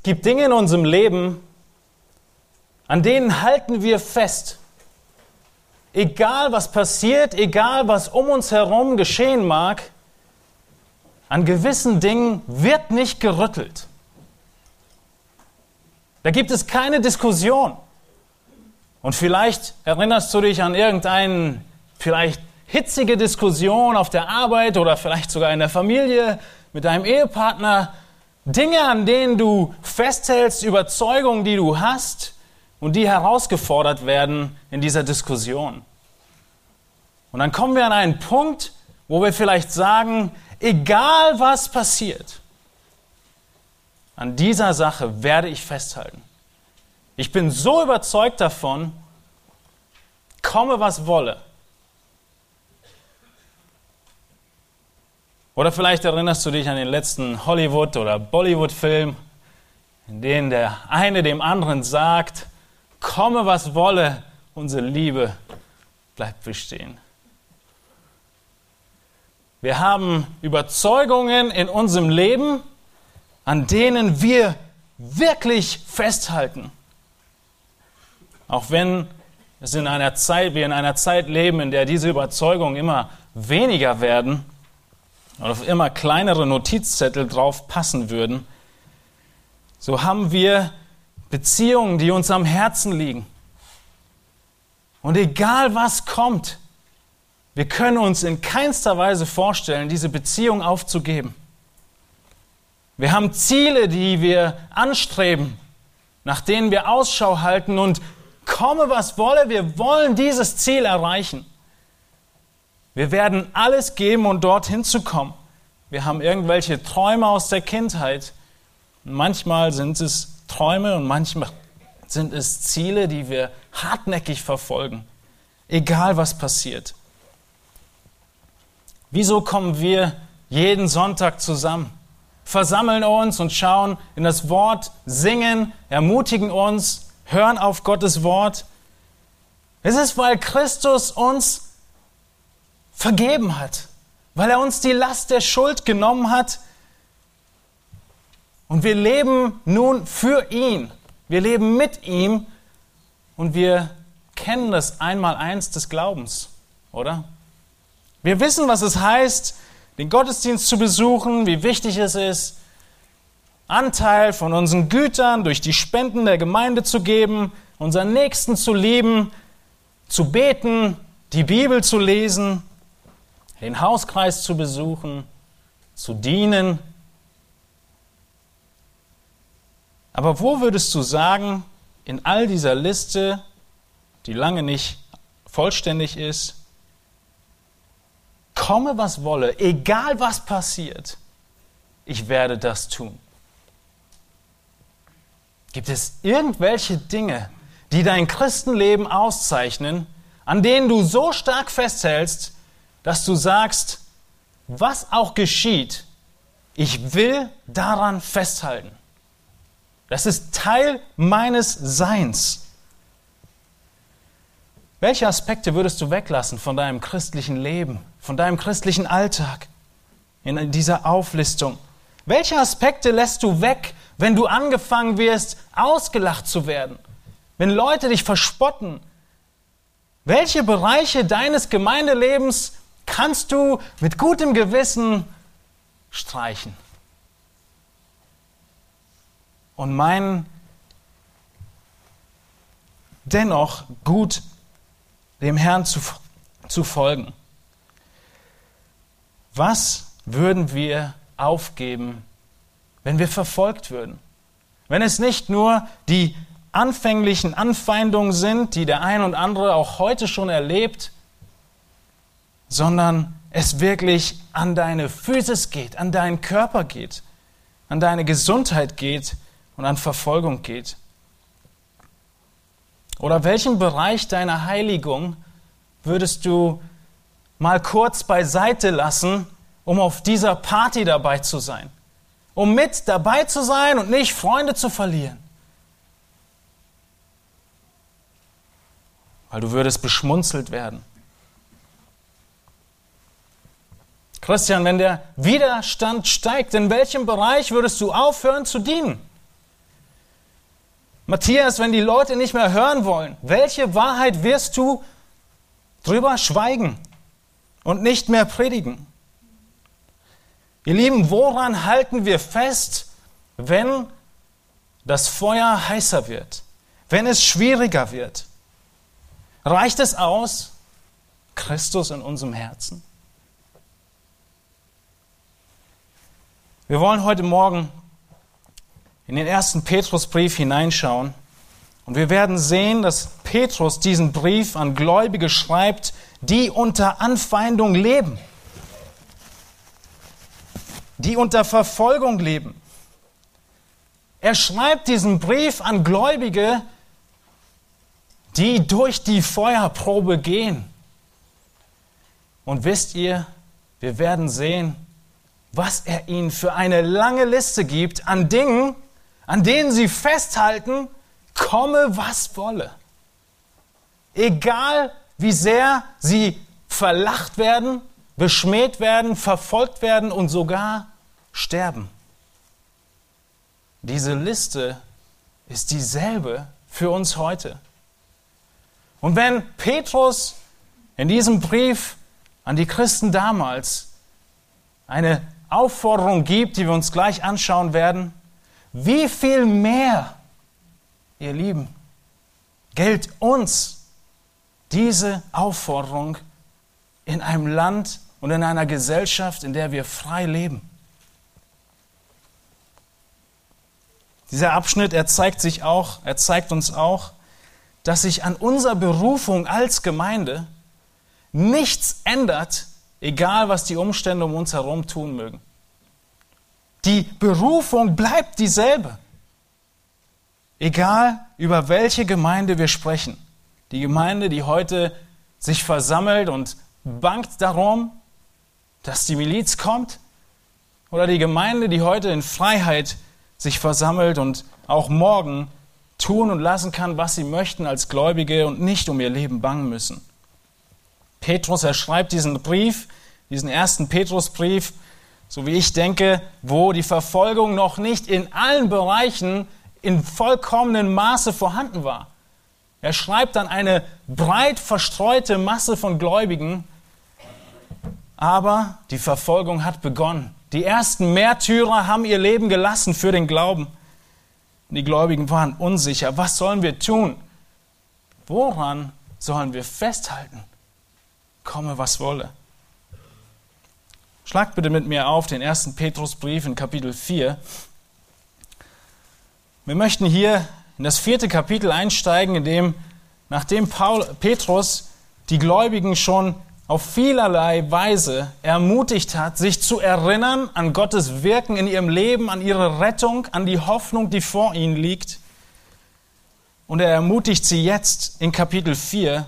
Es gibt Dinge in unserem Leben, an denen halten wir fest. Egal was passiert, egal was um uns herum geschehen mag, an gewissen Dingen wird nicht gerüttelt. Da gibt es keine Diskussion. Und vielleicht erinnerst du dich an irgendeine vielleicht hitzige Diskussion auf der Arbeit oder vielleicht sogar in der Familie mit deinem Ehepartner. Dinge, an denen du festhältst, Überzeugungen, die du hast und die herausgefordert werden in dieser Diskussion. Und dann kommen wir an einen Punkt, wo wir vielleicht sagen, egal was passiert, an dieser Sache werde ich festhalten. Ich bin so überzeugt davon, komme was wolle. Oder vielleicht erinnerst du dich an den letzten Hollywood- oder Bollywood-Film, in dem der eine dem anderen sagt, komme was wolle, unsere Liebe bleibt bestehen. Wir haben Überzeugungen in unserem Leben, an denen wir wirklich festhalten. Auch wenn es in einer Zeit, wir in einer Zeit leben, in der diese Überzeugungen immer weniger werden und auf immer kleinere Notizzettel drauf passen würden, so haben wir Beziehungen, die uns am Herzen liegen. Und egal was kommt, wir können uns in keinster Weise vorstellen, diese Beziehung aufzugeben. Wir haben Ziele, die wir anstreben, nach denen wir Ausschau halten und komme was wolle, wir wollen dieses Ziel erreichen. Wir werden alles geben, um dorthin zu kommen. Wir haben irgendwelche Träume aus der Kindheit. manchmal sind es Träume und manchmal sind es Ziele, die wir hartnäckig verfolgen, egal was passiert. Wieso kommen wir jeden Sonntag zusammen, versammeln uns und schauen in das Wort, singen, ermutigen uns, hören auf Gottes Wort. Es ist, weil Christus uns vergeben hat, weil er uns die Last der Schuld genommen hat. Und wir leben nun für ihn. Wir leben mit ihm und wir kennen das Einmaleins des Glaubens, oder? Wir wissen, was es heißt, den Gottesdienst zu besuchen, wie wichtig es ist, Anteil von unseren Gütern durch die Spenden der Gemeinde zu geben, unseren Nächsten zu lieben, zu beten, die Bibel zu lesen, den Hauskreis zu besuchen, zu dienen. Aber wo würdest du sagen, in all dieser Liste, die lange nicht vollständig ist, komme was wolle, egal was passiert, ich werde das tun. Gibt es irgendwelche Dinge, die dein Christenleben auszeichnen, an denen du so stark festhältst, dass du sagst, was auch geschieht, ich will daran festhalten. Das ist Teil meines Seins. Welche Aspekte würdest du weglassen von deinem christlichen Leben, von deinem christlichen Alltag in dieser Auflistung? Welche Aspekte lässt du weg, wenn du angefangen wirst, ausgelacht zu werden, wenn Leute dich verspotten, welche Bereiche deines Gemeindelebens kannst du mit gutem Gewissen streichen? Und meinen, dennoch gut dem Herrn zu, zu folgen. Was würden wir aufgeben, wenn wir verfolgt würden. Wenn es nicht nur die anfänglichen Anfeindungen sind, die der ein und andere auch heute schon erlebt, sondern es wirklich an deine Physis geht, an deinen Körper geht, an deine Gesundheit geht und an Verfolgung geht. Oder welchen Bereich deiner Heiligung würdest du mal kurz beiseite lassen, um auf dieser Party dabei zu sein? um mit dabei zu sein und nicht Freunde zu verlieren. Weil du würdest beschmunzelt werden. Christian, wenn der Widerstand steigt, in welchem Bereich würdest du aufhören zu dienen? Matthias, wenn die Leute nicht mehr hören wollen, welche Wahrheit wirst du drüber schweigen und nicht mehr predigen? Ihr Lieben, woran halten wir fest, wenn das Feuer heißer wird, wenn es schwieriger wird? Reicht es aus, Christus in unserem Herzen? Wir wollen heute Morgen in den ersten Petrusbrief hineinschauen und wir werden sehen, dass Petrus diesen Brief an Gläubige schreibt, die unter Anfeindung leben, die unter Verfolgung leben. Er schreibt diesen Brief an Gläubige, die durch die Feuerprobe gehen. Und wisst ihr, wir werden sehen, was er ihnen für eine lange Liste gibt an Dingen, an denen sie festhalten, komme was wolle. Egal wie sehr sie verlacht werden, beschmäht werden, verfolgt werden und sogar sterben. Diese Liste ist dieselbe für uns heute. Und wenn Petrus in diesem Brief an die Christen damals eine Aufforderung gibt, die wir uns gleich anschauen werden, wie viel mehr, ihr Lieben, gilt uns diese Aufforderung in einem Land und in einer Gesellschaft, in der wir frei leben. Dieser Abschnitt, er zeigt sich auch, er zeigt uns auch, dass sich an unserer Berufung als Gemeinde nichts ändert, egal was die Umstände um uns herum tun mögen. Die Berufung bleibt dieselbe. Egal über welche Gemeinde wir sprechen. Die Gemeinde, die heute sich versammelt und bangt darum, dass die Miliz kommt. Oder die Gemeinde, die heute in Freiheit sich versammelt und auch morgen tun und lassen kann, was sie möchten als Gläubige und nicht um ihr Leben bangen müssen. Petrus, er schreibt diesen Brief, diesen ersten Petrusbrief, so wie ich denke, wo die Verfolgung noch nicht in allen Bereichen in vollkommenem Maße vorhanden war. Er schreibt dann eine breit verstreute Masse von Gläubigen, aber die Verfolgung hat begonnen. Die ersten Märtyrer haben ihr Leben gelassen für den Glauben. Die Gläubigen waren unsicher. Was sollen wir tun? Woran sollen wir festhalten? Komme, was wolle. Schlagt bitte mit mir auf den ersten Petrusbrief in Kapitel 4. Wir möchten hier in das vierte Kapitel einsteigen, in dem, nachdem Paul, Petrus die Gläubigen schon auf vielerlei Weise ermutigt hat, sich zu erinnern an Gottes Wirken in ihrem Leben, an ihre Rettung, an die Hoffnung, die vor ihnen liegt. Und er ermutigt sie jetzt in Kapitel 4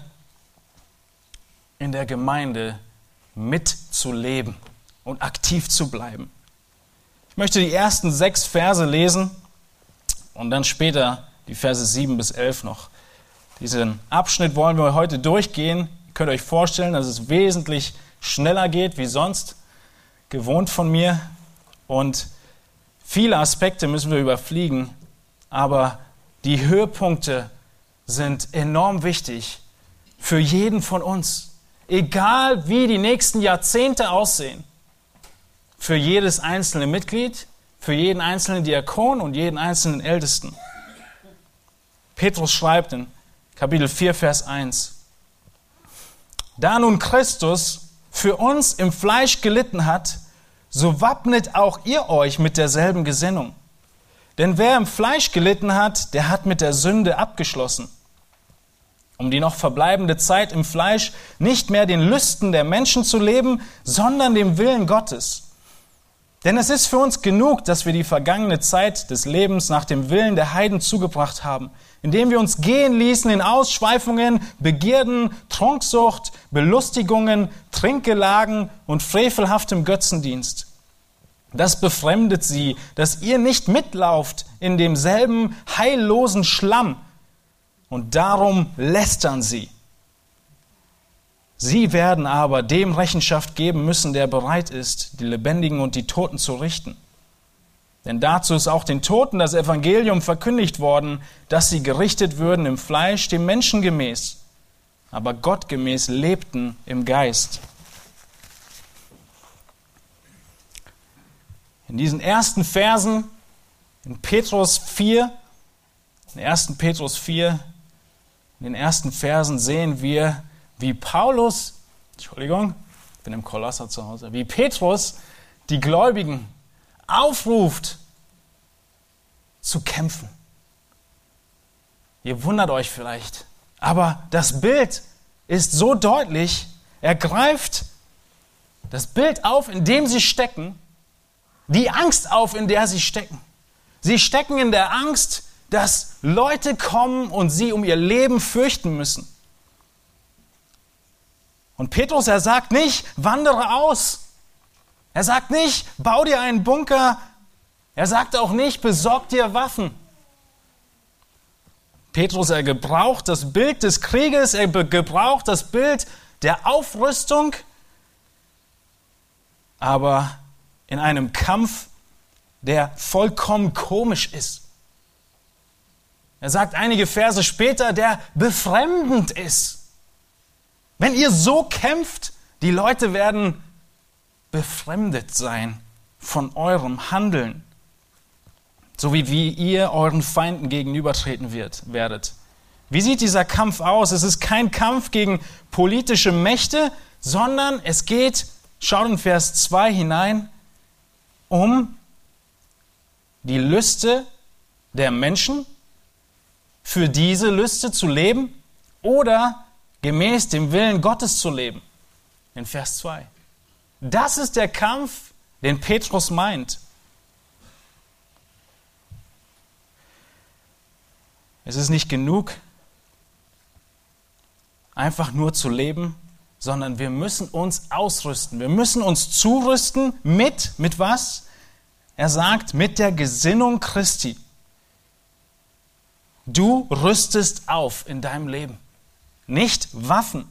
in der Gemeinde mitzuleben und aktiv zu bleiben. Ich möchte die ersten sechs Verse lesen und dann später die Verse sieben bis elf noch. Diesen Abschnitt wollen wir heute durchgehen. Ihr könnt euch vorstellen, dass es wesentlich schneller geht wie sonst, gewohnt von mir. Und viele Aspekte müssen wir überfliegen, aber die Höhepunkte sind enorm wichtig für jeden von uns. Egal wie die nächsten Jahrzehnte aussehen, für jedes einzelne Mitglied, für jeden einzelnen Diakon und jeden einzelnen Ältesten. Petrus schreibt in Kapitel 4, Vers 1, Da nun Christus für uns im Fleisch gelitten hat, so wappnet auch ihr euch mit derselben Gesinnung. Denn wer im Fleisch gelitten hat, der hat mit der Sünde abgeschlossen, um die noch verbleibende Zeit im Fleisch nicht mehr den Lüsten der Menschen zu leben, sondern dem Willen Gottes. Denn es ist für uns genug, dass wir die vergangene Zeit des Lebens nach dem Willen der Heiden zugebracht haben, indem wir uns gehen ließen in Ausschweifungen, Begierden, Trunksucht, Belustigungen, Trinkgelagen und frevelhaftem Götzendienst. Das befremdet sie, dass ihr nicht mitlauft in demselben heillosen Schlamm, und darum lästern sie. Sie werden aber dem Rechenschaft geben müssen, der bereit ist, die Lebendigen und die Toten zu richten. Denn dazu ist auch den Toten das Evangelium verkündigt worden, dass sie gerichtet würden im Fleisch, dem Menschen gemäß, aber Gott gemäß lebten im Geist. In diesen ersten Versen, in Petrus 4, in 1. Petrus 4, in den ersten Versen sehen wir, wie Paulus, Entschuldigung, ich bin im Kolosser zu Hause, wie Petrus die Gläubigen aufruft, zu kämpfen. Ihr wundert euch vielleicht, aber das Bild ist so deutlich, er greift das Bild auf, in dem sie stecken, die Angst auf, in der sie stecken. Sie stecken in der Angst, dass Leute kommen und sie um ihr Leben fürchten müssen. Und Petrus, er sagt nicht, wandere aus. Er sagt nicht, bau dir einen Bunker. Er sagt auch nicht, besorg dir Waffen. Petrus, er gebraucht das Bild des Krieges, er gebraucht das Bild der Aufrüstung, aber in einem Kampf, der vollkommen komisch ist. Er sagt einige Verse später, der befremdend ist. Wenn ihr so kämpft, die Leute werden befremdet sein von eurem Handeln, so wie, wie ihr euren Feinden gegenübertreten wird, werdet. Wie sieht dieser Kampf aus? Es ist kein Kampf gegen politische Mächte, sondern es geht, schaut in Vers 2 hinein, um die Lüste der Menschen, für diese Lüste zu leben oder gemäß dem Willen Gottes zu leben. In Vers 2. Das ist der Kampf, den Petrus meint. Es ist nicht genug, einfach nur zu leben, sondern wir müssen uns ausrüsten. Wir müssen uns zurüsten mit, mit was? Er sagt, mit der Gesinnung Christi. Du rüstest auf in deinem Leben. Nicht Waffen,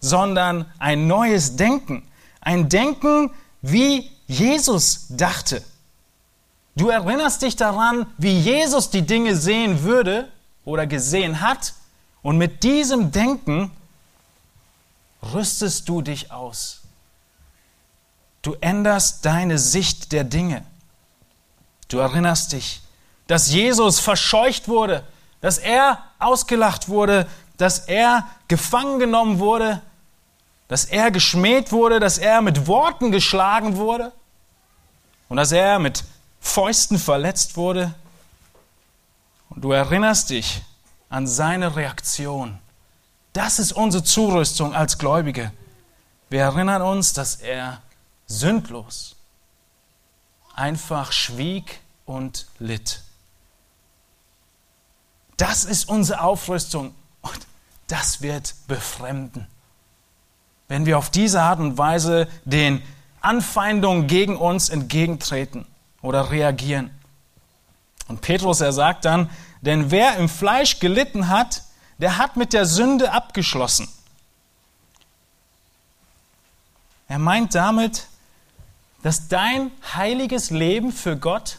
sondern ein neues Denken. Ein Denken, wie Jesus dachte. Du erinnerst dich daran, wie Jesus die Dinge sehen würde oder gesehen hat. Und mit diesem Denken rüstest du dich aus. Du änderst deine Sicht der Dinge. Du erinnerst dich, dass Jesus verscheucht wurde, dass er ausgelacht wurde, dass er gefangen genommen wurde, dass er geschmäht wurde, dass er mit Worten geschlagen wurde und dass er mit Fäusten verletzt wurde. Und du erinnerst dich an seine Reaktion. Das ist unsere Zurüstung als Gläubige. Wir erinnern uns, dass er sündlos einfach schwieg und litt. Das ist unsere Aufrüstung und das wird befremden wenn wir auf diese Art und Weise den Anfeindungen gegen uns entgegentreten oder reagieren. Und Petrus, er sagt dann, denn wer im Fleisch gelitten hat, der hat mit der Sünde abgeschlossen. Er meint damit, dass dein heiliges Leben für Gott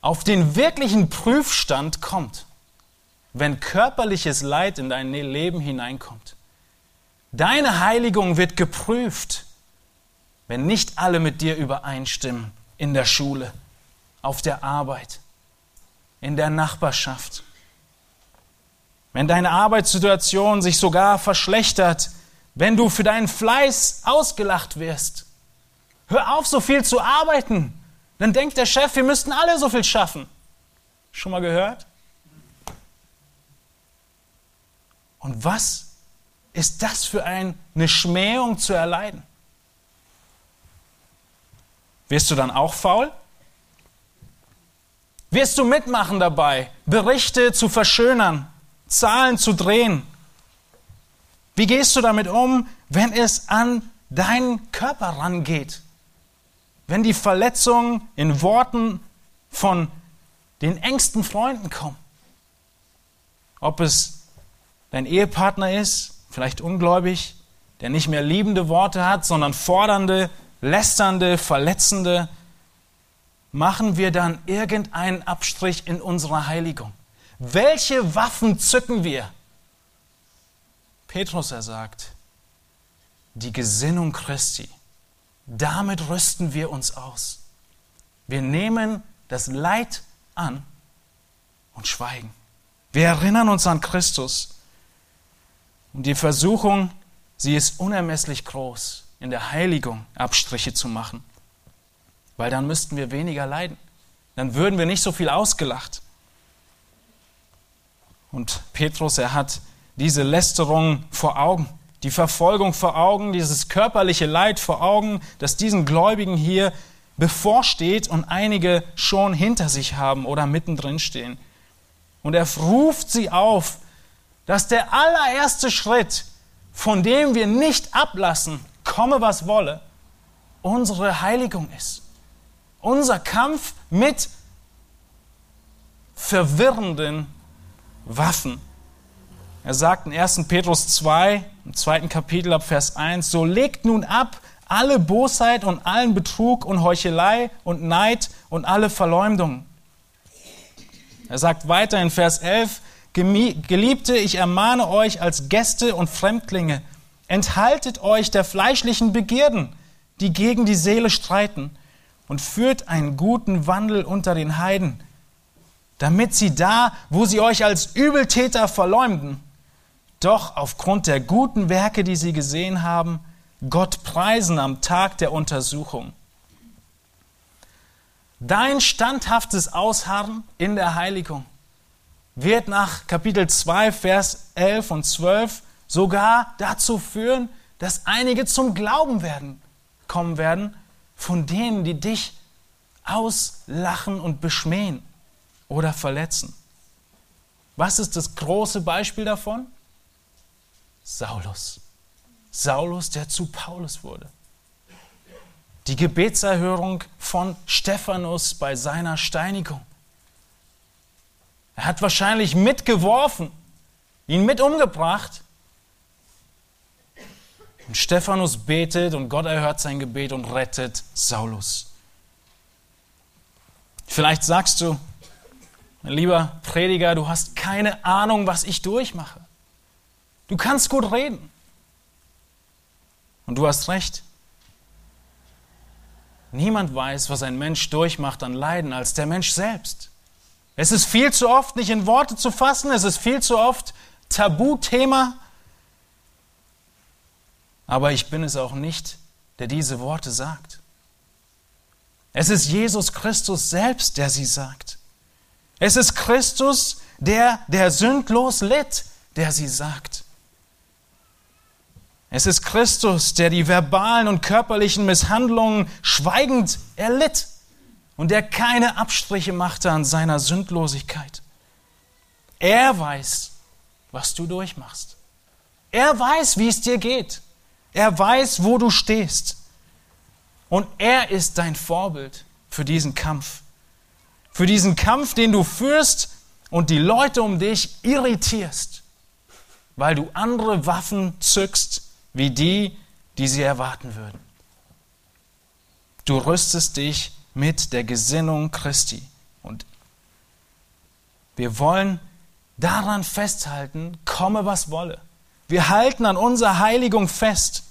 auf den wirklichen Prüfstand kommt, wenn körperliches Leid in dein Leben hineinkommt. Deine Heiligung wird geprüft, wenn nicht alle mit dir übereinstimmen in der Schule, auf der Arbeit, in der Nachbarschaft. Wenn deine Arbeitssituation sich sogar verschlechtert, wenn du für deinen Fleiß ausgelacht wirst. Hör auf, so viel zu arbeiten. Dann denkt der Chef, wir müssten alle so viel schaffen. Schon mal gehört? Und was ist das für eine Schmähung zu erleiden? Wirst du dann auch faul? Wirst du mitmachen dabei, Berichte zu verschönern, Zahlen zu drehen? Wie gehst du damit um, wenn es an deinen Körper rangeht? Wenn die Verletzungen in Worten von den engsten Freunden kommen? Ob es dein Ehepartner ist, vielleicht ungläubig, der nicht mehr liebende Worte hat, sondern fordernde, lästernde, verletzende. machen wir dann irgendeinen Abstrich in unserer Heiligung? Welche Waffen zücken wir? Petrus, er sagt, die Gesinnung Christi. Damit rüsten wir uns aus. Wir nehmen das Leid an und schweigen. Wir erinnern uns an Christus. Und die Versuchung, sie ist unermesslich groß, in der Heiligung Abstriche zu machen. Weil dann müssten wir weniger leiden. Dann würden wir nicht so viel ausgelacht. Und Petrus, er hat diese Lästerung vor Augen, die Verfolgung vor Augen, dieses körperliche Leid vor Augen, das diesen Gläubigen hier bevorsteht und einige schon hinter sich haben oder mittendrin stehen. Und er ruft sie auf, dass der allererste Schritt, von dem wir nicht ablassen, komme was wolle, unsere Heiligung ist. Unser Kampf mit verwirrenden Waffen. Er sagt in 1. Petrus 2, im zweiten Kapitel ab Vers 1, so legt nun ab alle Bosheit und allen Betrug und Heuchelei und Neid und alle Verleumdung. Er sagt weiter in Vers 11, Geliebte, ich ermahne euch als Gäste und Fremdlinge, enthaltet euch der fleischlichen Begierden, die gegen die Seele streiten, und führt einen guten Wandel unter den Heiden, damit sie da, wo sie euch als Übeltäter verleumden, doch aufgrund der guten Werke, die sie gesehen haben, Gott preisen am Tag der Untersuchung. Dein standhaftes Ausharren in der Heiligung wird nach Kapitel 2, Vers 11 und 12 sogar dazu führen, dass einige zum Glauben werden, kommen werden, von denen, die dich auslachen und beschmähen oder verletzen. Was ist das große Beispiel davon? Saulus. Saulus, der zu Paulus wurde. Die Gebetserhörung von Stephanus bei seiner Steinigung. Er hat wahrscheinlich mitgeworfen, ihn mit umgebracht. Und Stephanus betet und Gott erhört sein Gebet und rettet Saulus. Vielleicht sagst du, lieber Prediger, du hast keine Ahnung, was ich durchmache. Du kannst gut reden. Und du hast recht. Niemand weiß, was ein Mensch durchmacht an Leiden, als der Mensch selbst. Es ist viel zu oft nicht in Worte zu fassen, es ist viel zu oft Tabuthema. Aber ich bin es auch nicht, der diese Worte sagt. Es ist Jesus Christus selbst, der sie sagt. Es ist Christus, der, der sündlos litt, der sie sagt. Es ist Christus, der die verbalen und körperlichen Misshandlungen schweigend erlitt und der keine Abstriche machte an seiner Sündlosigkeit. Er weiß, was du durchmachst. Er weiß, wie es dir geht. Er weiß, wo du stehst. Und er ist dein Vorbild für diesen Kampf. Für diesen Kampf, den du führst und die Leute um dich irritierst, weil du andere Waffen zückst, wie die, die sie erwarten würden. Du rüstest dich mit der Gesinnung Christi. Und wir wollen daran festhalten, komme was wolle. Wir halten an unserer Heiligung fest.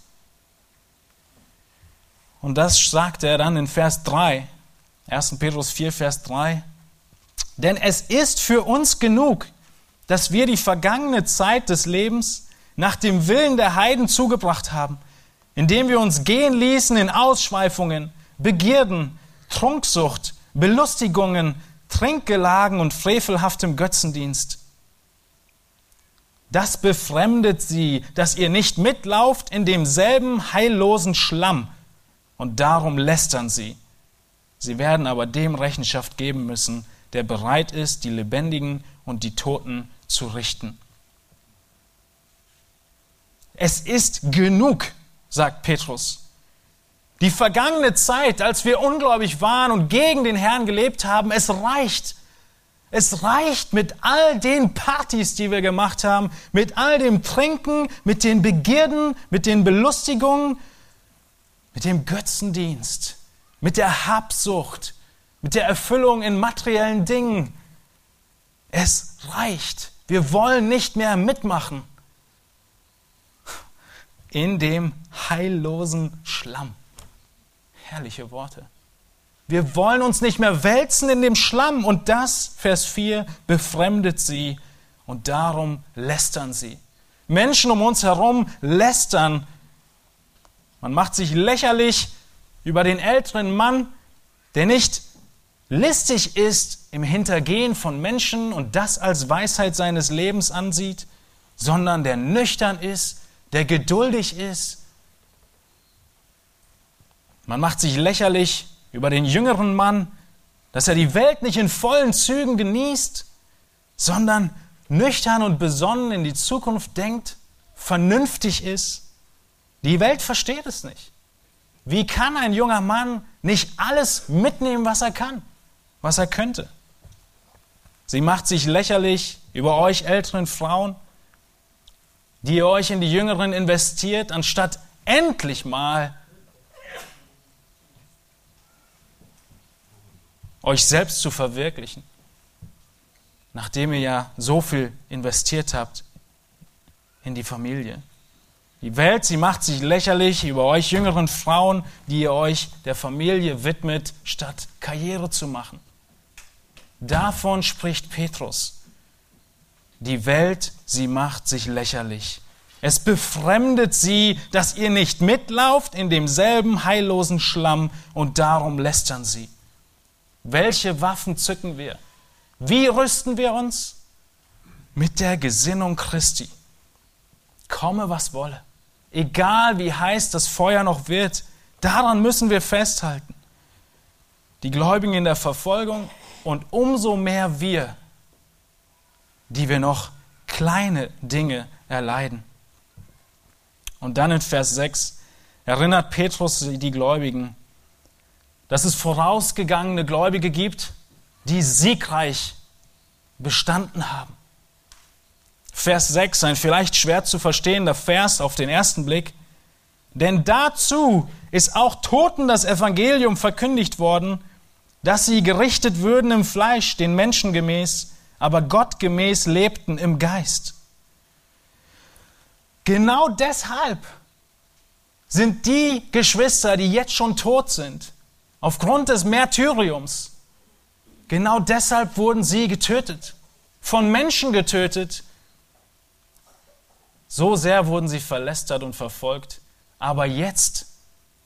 Und das sagt er dann in Vers 3, 1. Petrus 4, Vers 3. Denn es ist für uns genug, dass wir die vergangene Zeit des Lebens nach dem Willen der Heiden zugebracht haben, indem wir uns gehen ließen in Ausschweifungen, Begierden, Trunksucht, Belustigungen, Trinkgelagen und frevelhaftem Götzendienst. Das befremdet sie, dass ihr nicht mitlauft in demselben heillosen Schlamm, und darum lästern sie. Sie werden aber dem Rechenschaft geben müssen, der bereit ist, die Lebendigen und die Toten zu richten. Es ist genug, sagt Petrus. Die vergangene Zeit, als wir ungläubig waren und gegen den Herrn gelebt haben, es reicht. Es reicht mit all den Partys, die wir gemacht haben, mit all dem Trinken, mit den Begierden, mit den Belustigungen, mit dem Götzendienst, mit der Habsucht mit der Erfüllung in materiellen Dingen. Es reicht. Wir wollen nicht mehr mitmachen in dem heillosen Schlamm. Herrliche Worte. Wir wollen uns nicht mehr wälzen in dem Schlamm und das, Vers 4, befremdet sie und darum lästern sie. Menschen um uns herum lästern. Man macht sich lächerlich über den älteren Mann, der nicht listig ist im Hintergehen von Menschen und das als Weisheit seines Lebens ansieht, sondern der nüchtern ist, der geduldig ist. Man macht sich lächerlich über den jüngeren Mann, dass er die Welt nicht in vollen Zügen genießt, sondern nüchtern und besonnen in die Zukunft denkt, vernünftig ist. Die Welt versteht es nicht. Wie kann ein junger Mann nicht alles mitnehmen, was er kann, was er könnte? Sie macht sich lächerlich über euch älteren Frauen, die ihr euch in die Jüngeren investiert, anstatt endlich mal euch selbst zu verwirklichen, nachdem ihr ja so viel investiert habt in die Familie. Die Welt, sie macht sich lächerlich über euch jüngeren Frauen, die ihr euch der Familie widmet, statt Karriere zu machen. Davon spricht Petrus. Die Welt, sie macht sich lächerlich. Es befremdet sie, dass ihr nicht mitlauft in demselben heillosen Schlamm und darum lästern sie. Welche Waffen zücken wir? Wie rüsten wir uns? Mit der Gesinnung Christi. Komme, was wolle. Egal wie heiß das Feuer noch wird, daran müssen wir festhalten. Die Gläubigen in der Verfolgung und umso mehr wir, die wir noch kleine Dinge erleiden. Und dann in Vers 6 erinnert Petrus die Gläubigen, dass es vorausgegangene Gläubige gibt, die siegreich bestanden haben. Vers 6, ein vielleicht schwer zu verstehender Vers auf den ersten Blick. Denn dazu ist auch Toten das Evangelium verkündigt worden, dass sie gerichtet würden im Fleisch, den Menschen gemäß, aber Gott gemäß lebten im Geist. Genau deshalb sind die Geschwister, die jetzt schon tot sind, aufgrund des Märtyriums, genau deshalb wurden sie getötet, von Menschen getötet. So sehr wurden sie verlästert und verfolgt, aber jetzt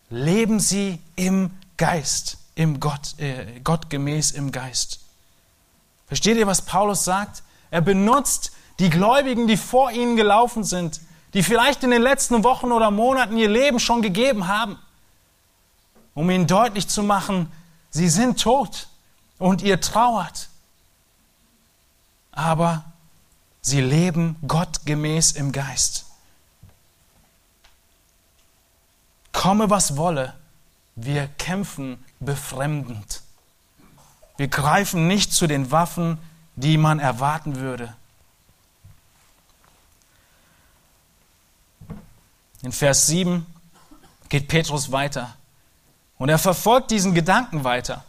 leben sie im Geist, im Gott, äh, Gott im Geist. Versteht ihr, was Paulus sagt? Er benutzt die Gläubigen, die vor ihnen gelaufen sind, die vielleicht in den letzten Wochen oder Monaten ihr Leben schon gegeben haben, um ihnen deutlich zu machen, sie sind tot und ihr trauert. Aber sie leben gottgemäß im Geist. Komme, was wolle, wir kämpfen befremdend. Wir greifen nicht zu den Waffen, die man erwarten würde. In Vers 7 geht Petrus weiter und er verfolgt diesen Gedanken weiter.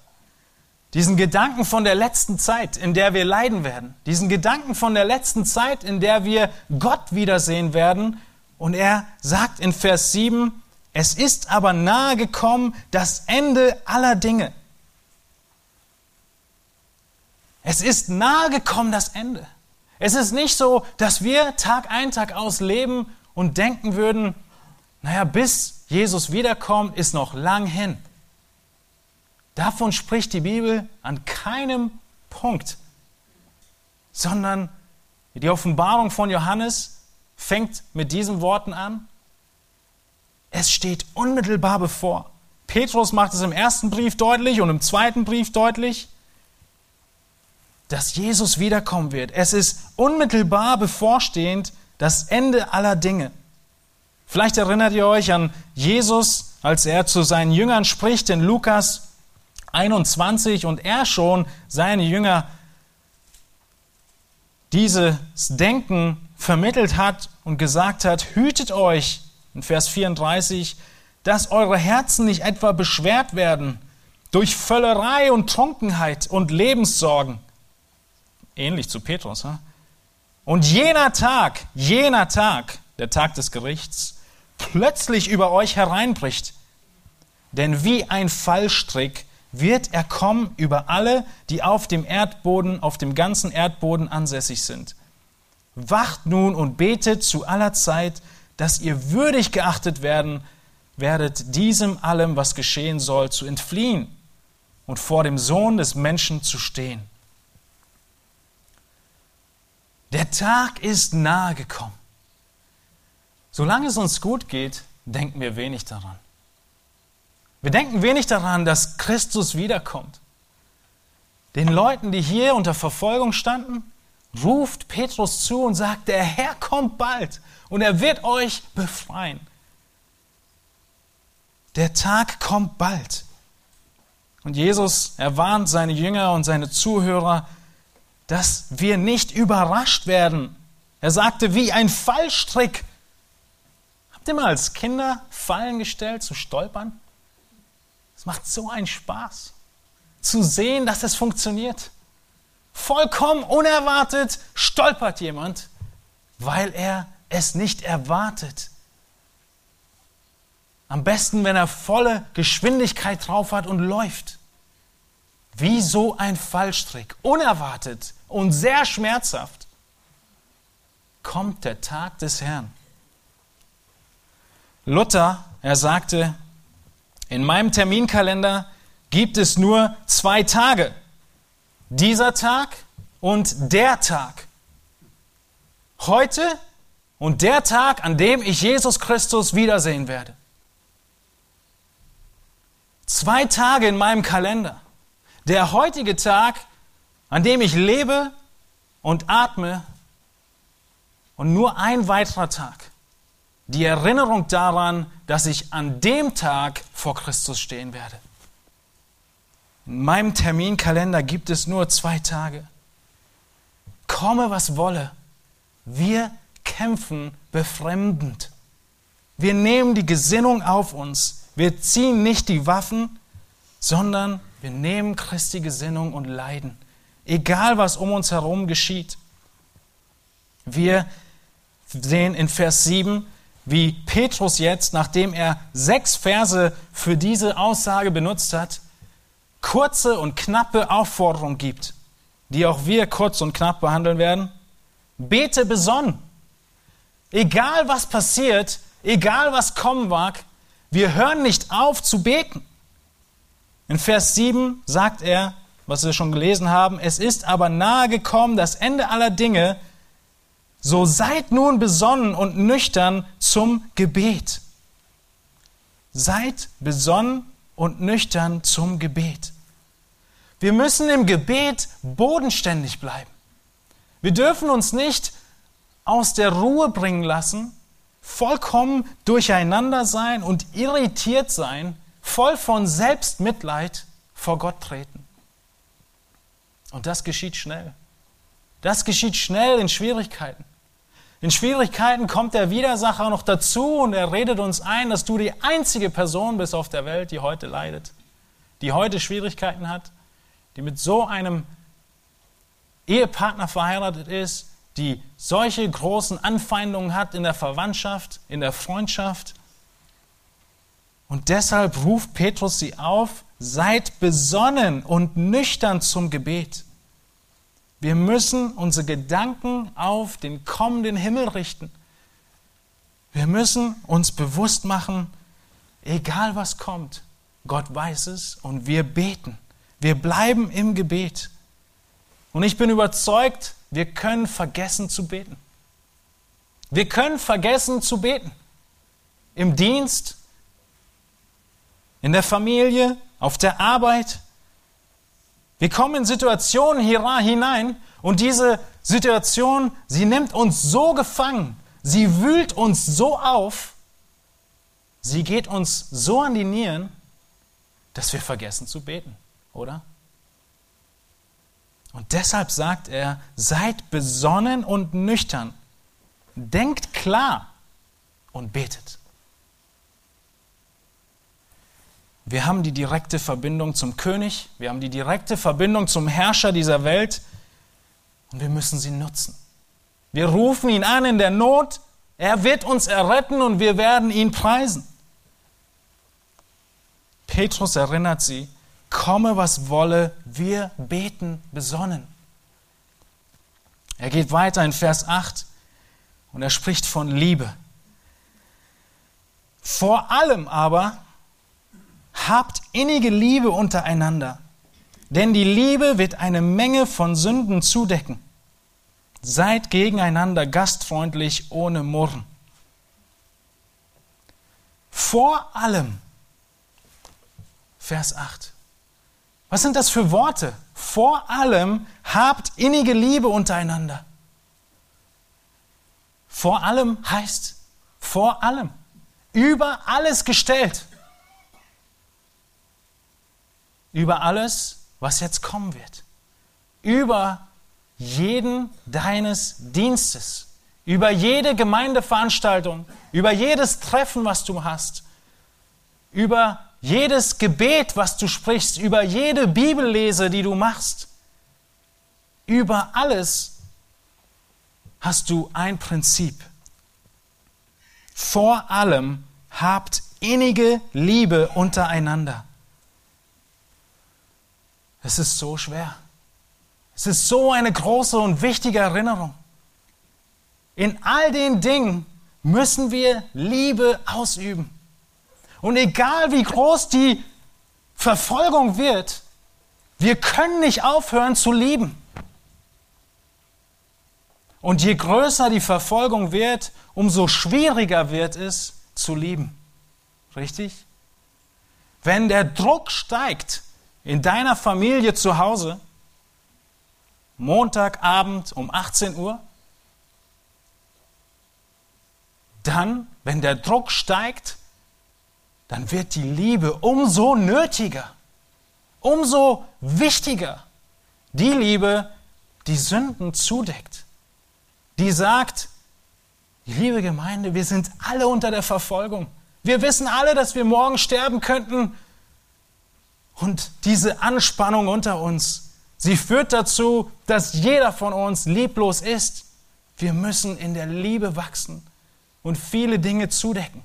Diesen Gedanken von der letzten Zeit, in der wir leiden werden. Diesen Gedanken von der letzten Zeit, in der wir Gott wiedersehen werden. Und er sagt in Vers 7, es ist aber nahe gekommen das Ende aller Dinge. Es ist nahe gekommen das Ende. Es ist nicht so, dass wir Tag ein, Tag aus leben und denken würden, naja, bis Jesus wiederkommt, ist noch lang hin. Davon spricht die Bibel an keinem Punkt, sondern die Offenbarung von Johannes fängt mit diesen Worten an. Es steht unmittelbar bevor. Petrus macht es im ersten Brief deutlich und im zweiten Brief deutlich dass Jesus wiederkommen wird. Es ist unmittelbar bevorstehend das Ende aller Dinge. Vielleicht erinnert ihr euch an Jesus, als er zu seinen Jüngern spricht in Lukas 21 und er schon seine Jünger dieses Denken vermittelt hat und gesagt hat, hütet euch, in Vers 34, dass eure Herzen nicht etwa beschwert werden durch Völlerei und Trunkenheit und Lebenssorgen. Ähnlich zu Petrus. Hm? Und jener Tag, jener Tag, der Tag des Gerichts, plötzlich über euch hereinbricht. Denn wie ein Fallstrick wird er kommen über alle, die auf dem Erdboden, auf dem ganzen Erdboden ansässig sind. Wacht nun und betet zu aller Zeit, dass ihr würdig geachtet werden werdet, diesem allem, was geschehen soll, zu entfliehen und vor dem Sohn des Menschen zu stehen. Der Tag ist nahe gekommen. Solange es uns gut geht, denken wir wenig daran. Wir denken wenig daran, dass Christus wiederkommt. Den Leuten, die hier unter Verfolgung standen, ruft Petrus zu und sagt, der Herr kommt bald und er wird euch befreien. Der Tag kommt bald. Und Jesus erwarnt seine Jünger und seine Zuhörer, dass wir nicht überrascht werden. Er sagte, wie ein Fallstrick. Habt ihr mal als Kinder Fallen gestellt, zu stolpern? Es macht so einen Spaß, zu sehen, dass es funktioniert. Vollkommen unerwartet stolpert jemand, weil er es nicht erwartet. Am besten, wenn er volle Geschwindigkeit drauf hat und läuft. Wie so ein Fallstrick, unerwartet und sehr schmerzhaft, kommt der Tag des Herrn. Luther, er sagte, in meinem Terminkalender gibt es nur zwei Tage. Dieser Tag und der Tag. Heute und der Tag, an dem ich Jesus Christus wiedersehen werde. Zwei Tage in meinem Kalender. Der heutige Tag, an dem ich lebe und atme und nur ein weiterer Tag. Die Erinnerung daran, dass ich an dem Tag vor Christus stehen werde. In meinem Terminkalender gibt es nur zwei Tage. Komme, was wolle. Wir kämpfen befremdend. Wir nehmen die Gesinnung auf uns wir ziehen nicht die Waffen, sondern wir nehmen Christi Gesinnung und leiden, egal was um uns herum geschieht. Wir sehen in Vers 7, wie Petrus jetzt, nachdem er sechs Verse für diese Aussage benutzt hat, kurze und knappe Aufforderung gibt, die auch wir kurz und knapp behandeln werden. Bete besonnen. Egal was passiert, egal was kommen mag, wir hören nicht auf zu beten. In Vers 7 sagt er, was wir schon gelesen haben, es ist aber nahe gekommen das Ende aller Dinge, so seid nun besonnen und nüchtern zum Gebet. Seid besonnen und nüchtern zum Gebet. Wir müssen im Gebet bodenständig bleiben. Wir dürfen uns nicht aus der Ruhe bringen lassen, vollkommen durcheinander sein und irritiert sein, voll von Selbstmitleid vor Gott treten. Und das geschieht schnell. Das geschieht schnell in Schwierigkeiten. In Schwierigkeiten kommt der Widersacher noch dazu und er redet uns ein, dass du die einzige Person bist auf der Welt, die heute leidet, die heute Schwierigkeiten hat, die mit so einem Ehepartner verheiratet ist, die solche großen Anfeindungen hat in der Verwandtschaft, in der Freundschaft. Und deshalb ruft Petrus sie auf, seid besonnen und nüchtern zum Gebet. Wir müssen unsere Gedanken auf den kommenden Himmel richten. Wir müssen uns bewusst machen, egal was kommt, Gott weiß es und wir beten. Wir bleiben im Gebet. Und ich bin überzeugt, wir können vergessen zu beten. Wir können vergessen zu beten. Im Dienst, in der Familie, auf der Arbeit. Wir kommen in Situationen hinein und diese Situation, sie nimmt uns so gefangen, sie wühlt uns so auf, sie geht uns so an die Nieren, dass wir vergessen zu beten, oder? Und deshalb sagt er, seid besonnen und nüchtern, denkt klar und betet. Wir haben die direkte Verbindung zum König, wir haben die direkte Verbindung zum Herrscher dieser Welt und wir müssen sie nutzen. Wir rufen ihn an in der Not, er wird uns erretten und wir werden ihn preisen. Petrus erinnert sie, komme was wolle, wir beten besonnen. Er geht weiter in Vers 8 und er spricht von Liebe. Vor allem aber habt innige Liebe untereinander, denn die Liebe wird eine Menge von Sünden zudecken. Seid gegeneinander gastfreundlich ohne Murren. Vor allem, Vers 8. Was sind das für Worte? Vor allem habt innige Liebe untereinander. Vor allem heißt vor allem über alles gestellt. Über alles, was jetzt kommen wird. Über jeden deines Dienstes. Über jede Gemeindeveranstaltung. Über jedes Treffen, was du hast. Über jedes Gebet, was du sprichst. Über jede Bibellese, die du machst. Über alles hast du ein Prinzip. Vor allem habt innige Liebe untereinander. Es ist so schwer. Es ist so eine große und wichtige Erinnerung. In all den Dingen müssen wir Liebe ausüben. Und egal wie groß die Verfolgung wird, wir können nicht aufhören zu lieben. Und je größer die Verfolgung wird, umso schwieriger wird es zu lieben. Richtig? Wenn der Druck steigt in deiner Familie zu Hause, Montagabend um 18 Uhr, dann, wenn der Druck steigt, dann wird die Liebe umso nötiger, umso wichtiger. Die Liebe, die Sünden zudeckt, die sagt, liebe Gemeinde, wir sind alle unter der Verfolgung. Wir wissen alle, dass wir morgen sterben könnten. Und diese Anspannung unter uns, sie führt dazu, dass jeder von uns lieblos ist. Wir müssen in der Liebe wachsen und viele Dinge zudecken.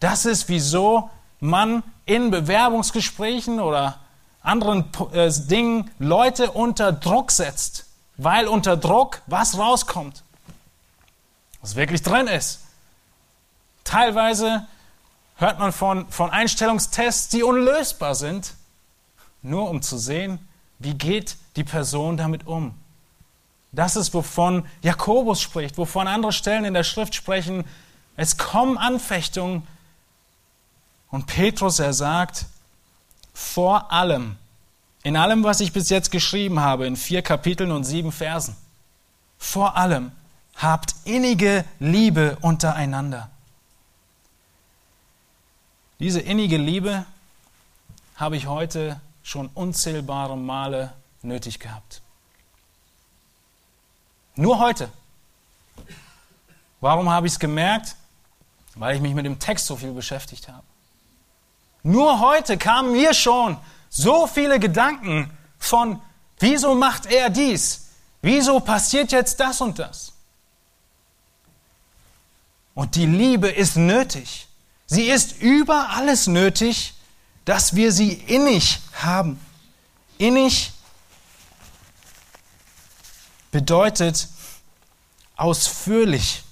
Das ist, wieso man in Bewerbungsgesprächen oder anderen äh, Dingen Leute unter Druck setzt, weil unter Druck was rauskommt was wirklich drin ist. Teilweise hört man von, von Einstellungstests, die unlösbar sind, nur um zu sehen, wie geht die Person damit um. Das ist, wovon Jakobus spricht, wovon andere Stellen in der Schrift sprechen. Es kommen Anfechtungen. Und Petrus, er sagt, vor allem, in allem, was ich bis jetzt geschrieben habe, in vier Kapiteln und sieben Versen, vor allem habt innige Liebe untereinander. Diese innige Liebe habe ich heute schon unzählbare Male nötig gehabt. Nur heute. Warum habe ich es gemerkt? Weil ich mich mit dem Text so viel beschäftigt habe. Nur heute kamen mir schon so viele Gedanken von, wieso macht er dies? Wieso passiert jetzt das und das? Und die Liebe ist nötig. Sie ist über alles nötig, dass wir sie innig haben. Innig bedeutet ausführlich.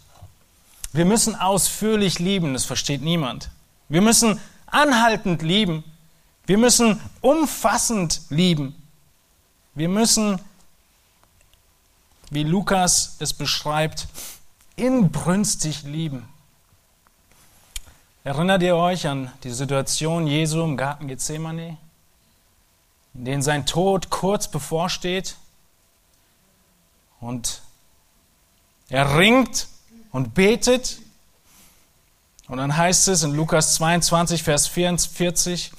Wir müssen ausführlich lieben, das versteht niemand. Wir müssen anhaltend lieben. Wir müssen umfassend lieben. Wir müssen, wie Lukas es beschreibt, inbrünstig lieben. Erinnert ihr euch an die Situation Jesu im Garten Gethsemane, in dem sein Tod kurz bevorsteht und er ringt und betet und dann heißt es in Lukas 22, Vers 44,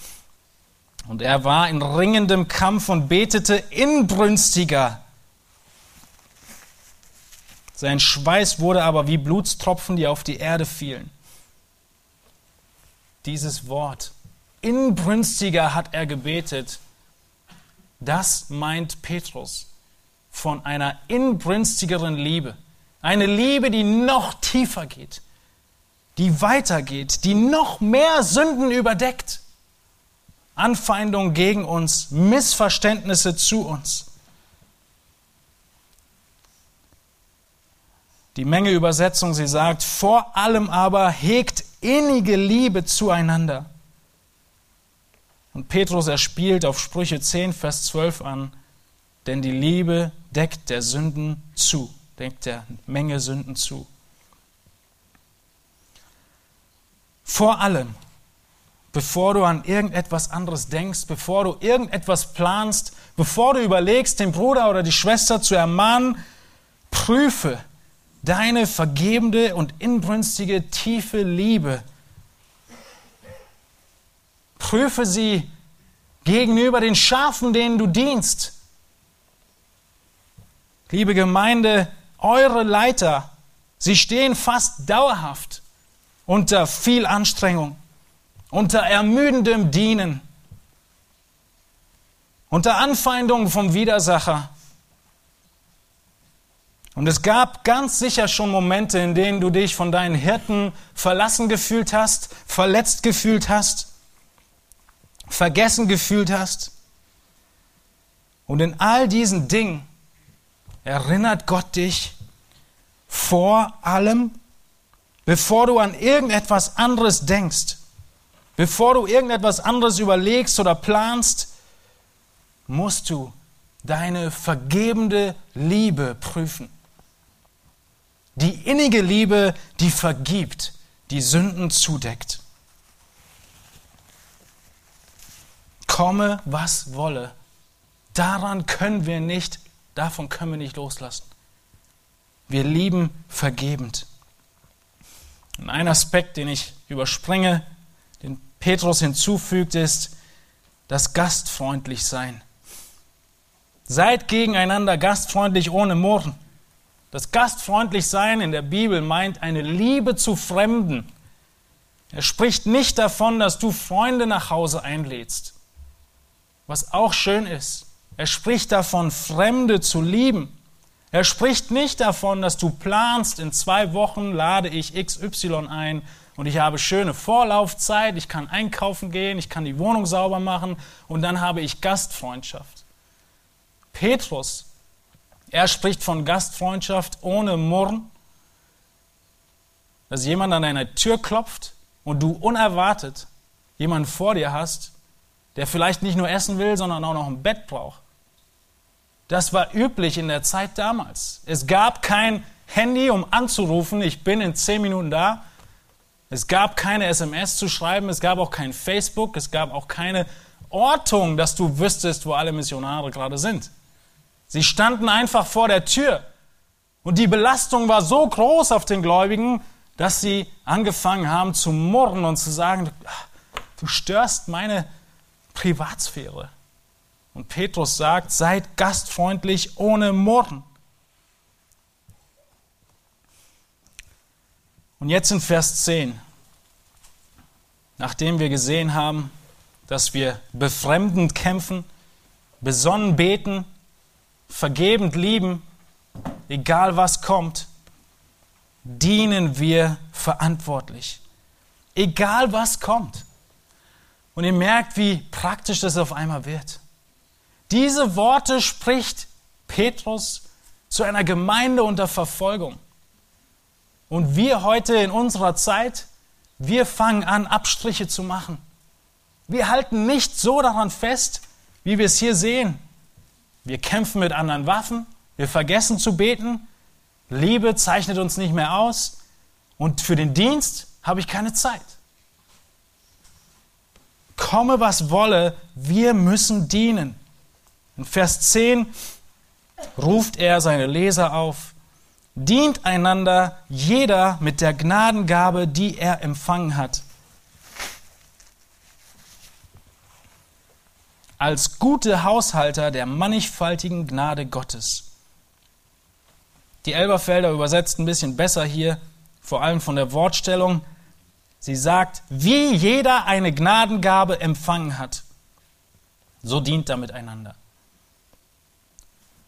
und er war in ringendem Kampf und betete inbrünstiger sein Schweiß wurde aber wie Blutstropfen, die auf die Erde fielen. Dieses Wort. Inbrünstiger hat er gebetet. Das meint Petrus von einer inbrünstigeren Liebe. Eine Liebe, die noch tiefer geht, die weitergeht, die noch mehr Sünden überdeckt. Anfeindung gegen uns, Missverständnisse zu uns. Die Menge Übersetzung, sie sagt, vor allem aber hegt innige Liebe zueinander. Und Petrus, er spielt auf Sprüche 10, Vers 12 an, denn die Liebe deckt der Sünden zu, deckt der Menge Sünden zu. Vor allem, bevor du an irgendetwas anderes denkst, bevor du irgendetwas planst, bevor du überlegst, den Bruder oder die Schwester zu ermahnen, prüfe deine vergebende und inbrünstige tiefe Liebe. Prüfe sie gegenüber den Schafen, denen du dienst. Liebe Gemeinde, eure Leiter, sie stehen fast dauerhaft unter viel Anstrengung, unter ermüdendem Dienen, unter Anfeindung vom Widersacher. Und es gab ganz sicher schon Momente, in denen du dich von deinen Hirten verlassen gefühlt hast, verletzt gefühlt hast, vergessen gefühlt hast. Und in all diesen Dingen erinnert Gott dich vor allem, bevor du an irgendetwas anderes denkst, bevor du irgendetwas anderes überlegst oder planst, musst du deine vergebende Liebe prüfen. Die innige Liebe, die vergibt, die Sünden zudeckt. Komme, was wolle, daran können wir nicht Davon können wir nicht loslassen. Wir lieben vergebend. Und ein Aspekt, den ich überspringe, den Petrus hinzufügt, ist das gastfreundlich sein. Seid gegeneinander gastfreundlich ohne Murren. Das gastfreundlich sein in der Bibel meint eine Liebe zu Fremden. Er spricht nicht davon, dass du Freunde nach Hause einlädst, was auch schön ist. Er spricht davon, Fremde zu lieben. Er spricht nicht davon, dass du planst, in zwei Wochen lade ich XY ein und ich habe schöne Vorlaufzeit, ich kann einkaufen gehen, ich kann die Wohnung sauber machen und dann habe ich Gastfreundschaft. Petrus, er spricht von Gastfreundschaft ohne Murren, dass jemand an deiner Tür klopft und du unerwartet jemanden vor dir hast, der vielleicht nicht nur essen will, sondern auch noch ein Bett braucht. Das war üblich in der Zeit damals. Es gab kein Handy, um anzurufen, ich bin in zehn Minuten da. Es gab keine SMS zu schreiben, es gab auch kein Facebook, es gab auch keine Ortung, dass du wüsstest, wo alle Missionare gerade sind. Sie standen einfach vor der Tür. Und die Belastung war so groß auf den Gläubigen, dass sie angefangen haben zu murren und zu sagen, du störst meine Privatsphäre. Und Petrus sagt, seid gastfreundlich ohne Murren. Und jetzt in Vers 10, nachdem wir gesehen haben, dass wir befremdend kämpfen, besonnen beten, vergebend lieben, egal was kommt, dienen wir verantwortlich. Egal was kommt. Und ihr merkt, wie praktisch das auf einmal wird. Diese Worte spricht Petrus zu einer Gemeinde unter Verfolgung. Und wir heute in unserer Zeit, wir fangen an, Abstriche zu machen. Wir halten nicht so daran fest, wie wir es hier sehen. Wir kämpfen mit anderen Waffen, wir vergessen zu beten, Liebe zeichnet uns nicht mehr aus und für den Dienst habe ich keine Zeit. Komme, was wolle, wir müssen dienen. In Vers 10 ruft er seine Leser auf, dient einander jeder mit der Gnadengabe, die er empfangen hat. Als gute Haushalter der mannigfaltigen Gnade Gottes. Die Elberfelder übersetzt ein bisschen besser hier, vor allem von der Wortstellung. Sie sagt, wie jeder eine Gnadengabe empfangen hat, so dient er miteinander.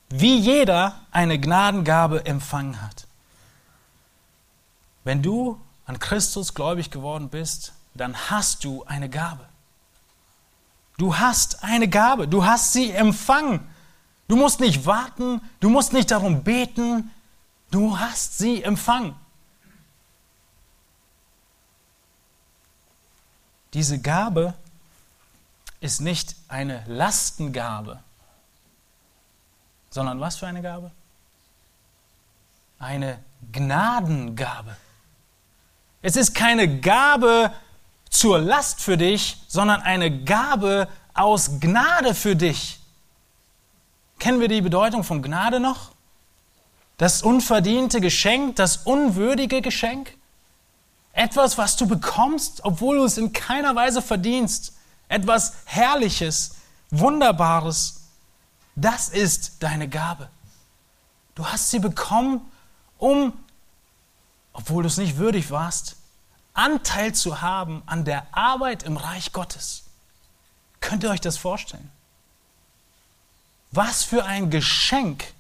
Wie jeder eine Gnadengabe empfangen hat. Wenn du an Christus gläubig geworden bist, dann hast du eine Gabe. Du hast eine Gabe, du hast sie empfangen. Du musst nicht warten, du musst nicht darum beten, du hast sie empfangen. Diese Gabe ist nicht eine Lastengabe, sondern was für eine Gabe? Eine Gnadengabe. Es ist keine Gabe zur Last für dich, sondern eine Gabe aus Gnade für dich. Kennen wir die Bedeutung von Gnade noch? Das unverdiente Geschenk, das unwürdige Geschenk? Etwas, was du bekommst, obwohl du es in keiner Weise verdienst. Etwas Herrliches, Wunderbares. Das ist deine Gabe. Du hast sie bekommen, um, obwohl du es nicht würdig warst, Anteil zu haben an der Arbeit im Reich Gottes. Könnt ihr euch das vorstellen? Was für ein Geschenk,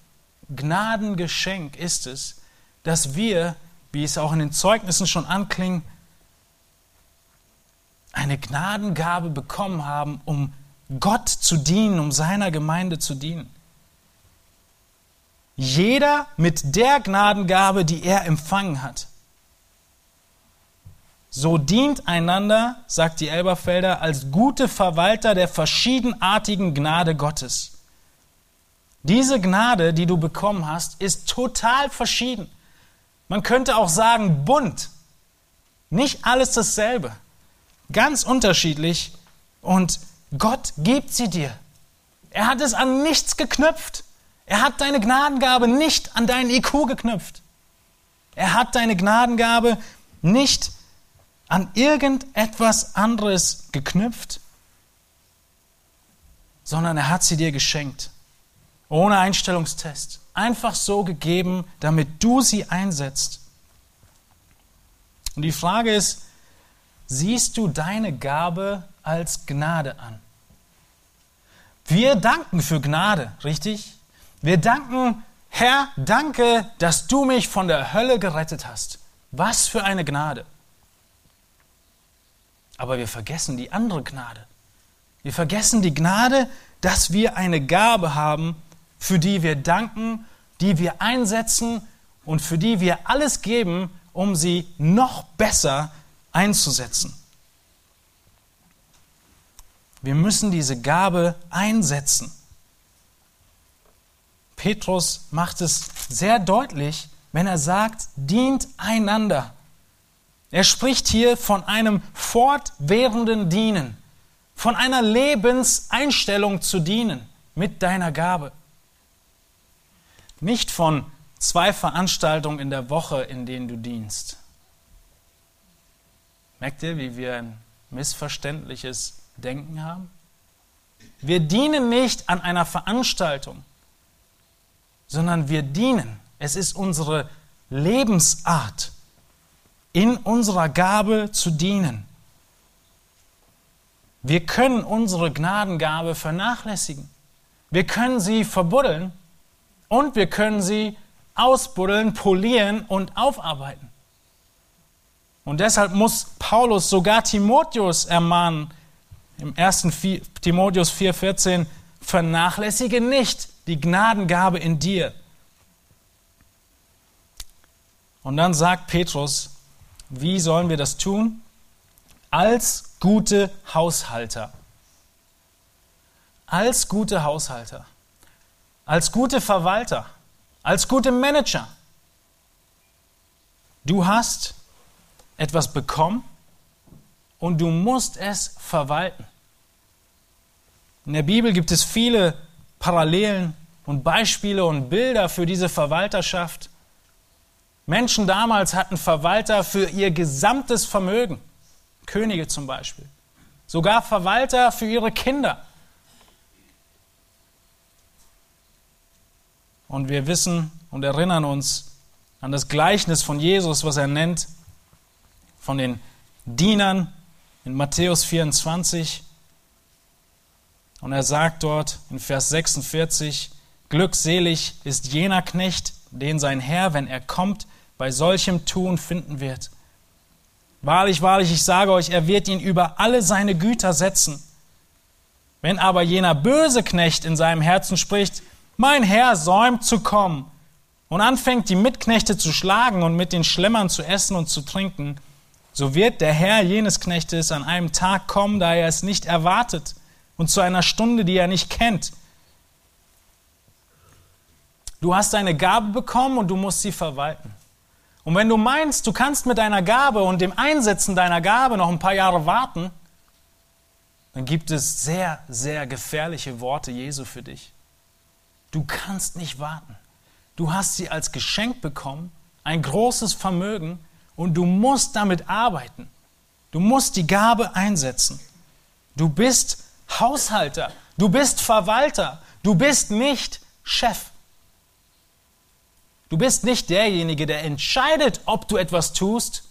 Gnadengeschenk ist es, dass wir wie es auch in den Zeugnissen schon anklingt, eine Gnadengabe bekommen haben, um Gott zu dienen, um seiner Gemeinde zu dienen. Jeder mit der Gnadengabe, die er empfangen hat. So dient einander, sagt die Elberfelder, als gute Verwalter der verschiedenartigen Gnade Gottes. Diese Gnade, die du bekommen hast, ist total verschieden. Man könnte auch sagen bunt. Nicht alles dasselbe. Ganz unterschiedlich. Und Gott gibt sie dir. Er hat es an nichts geknüpft. Er hat deine Gnadengabe nicht an deinen IQ geknüpft. Er hat deine Gnadengabe nicht an irgendetwas anderes geknüpft, sondern er hat sie dir geschenkt. Ohne Einstellungstest einfach so gegeben, damit du sie einsetzt. Und die Frage ist, siehst du deine Gabe als Gnade an? Wir danken für Gnade, richtig? Wir danken, Herr, danke, dass du mich von der Hölle gerettet hast. Was für eine Gnade. Aber wir vergessen die andere Gnade. Wir vergessen die Gnade, dass wir eine Gabe haben, für die wir danken, die wir einsetzen und für die wir alles geben, um sie noch besser einzusetzen. Wir müssen diese Gabe einsetzen. Petrus macht es sehr deutlich, wenn er sagt, dient einander. Er spricht hier von einem fortwährenden Dienen, von einer Lebenseinstellung zu dienen mit deiner Gabe. Nicht von zwei Veranstaltungen in der Woche, in denen du dienst. Merkt ihr, wie wir ein missverständliches Denken haben? Wir dienen nicht an einer Veranstaltung, sondern wir dienen. Es ist unsere Lebensart, in unserer Gabe zu dienen. Wir können unsere Gnadengabe vernachlässigen. Wir können sie verbuddeln und wir können sie ausbuddeln, polieren und aufarbeiten. Und deshalb muss Paulus sogar Timotheus ermahnen, im 1. Timotheus 4,14, vernachlässige nicht die Gnadengabe in dir. Und dann sagt Petrus, wie sollen wir das tun? Als gute Haushalter. Als gute Haushalter als gute Verwalter, als gute Manager. Du hast etwas bekommen und du musst es verwalten. In der Bibel gibt es viele Parallelen und Beispiele und Bilder für diese Verwalterschaft. Menschen damals hatten Verwalter für ihr gesamtes Vermögen, Könige zum Beispiel, sogar Verwalter für ihre Kinder. Und wir wissen und erinnern uns an das Gleichnis von Jesus, was er nennt, von den Dienern in Matthäus 24. Und er sagt dort in Vers 46, Glückselig ist jener Knecht, den sein Herr, wenn er kommt, bei solchem Tun finden wird. Wahrlich, wahrlich, ich sage euch, er wird ihn über alle seine Güter setzen. Wenn aber jener böse Knecht in seinem Herzen spricht, mein Herr säumt zu kommen und anfängt die Mitknechte zu schlagen und mit den Schlemmern zu essen und zu trinken, so wird der Herr jenes Knechtes an einem Tag kommen, da er es nicht erwartet und zu einer Stunde, die er nicht kennt. Du hast eine Gabe bekommen und du musst sie verwalten. Und wenn du meinst, du kannst mit deiner Gabe und dem Einsetzen deiner Gabe noch ein paar Jahre warten, dann gibt es sehr, sehr gefährliche Worte Jesu für dich. Du kannst nicht warten. Du hast sie als Geschenk bekommen, ein großes Vermögen, und du musst damit arbeiten. Du musst die Gabe einsetzen. Du bist Haushalter, du bist Verwalter, du bist nicht Chef. Du bist nicht derjenige, der entscheidet, ob du etwas tust,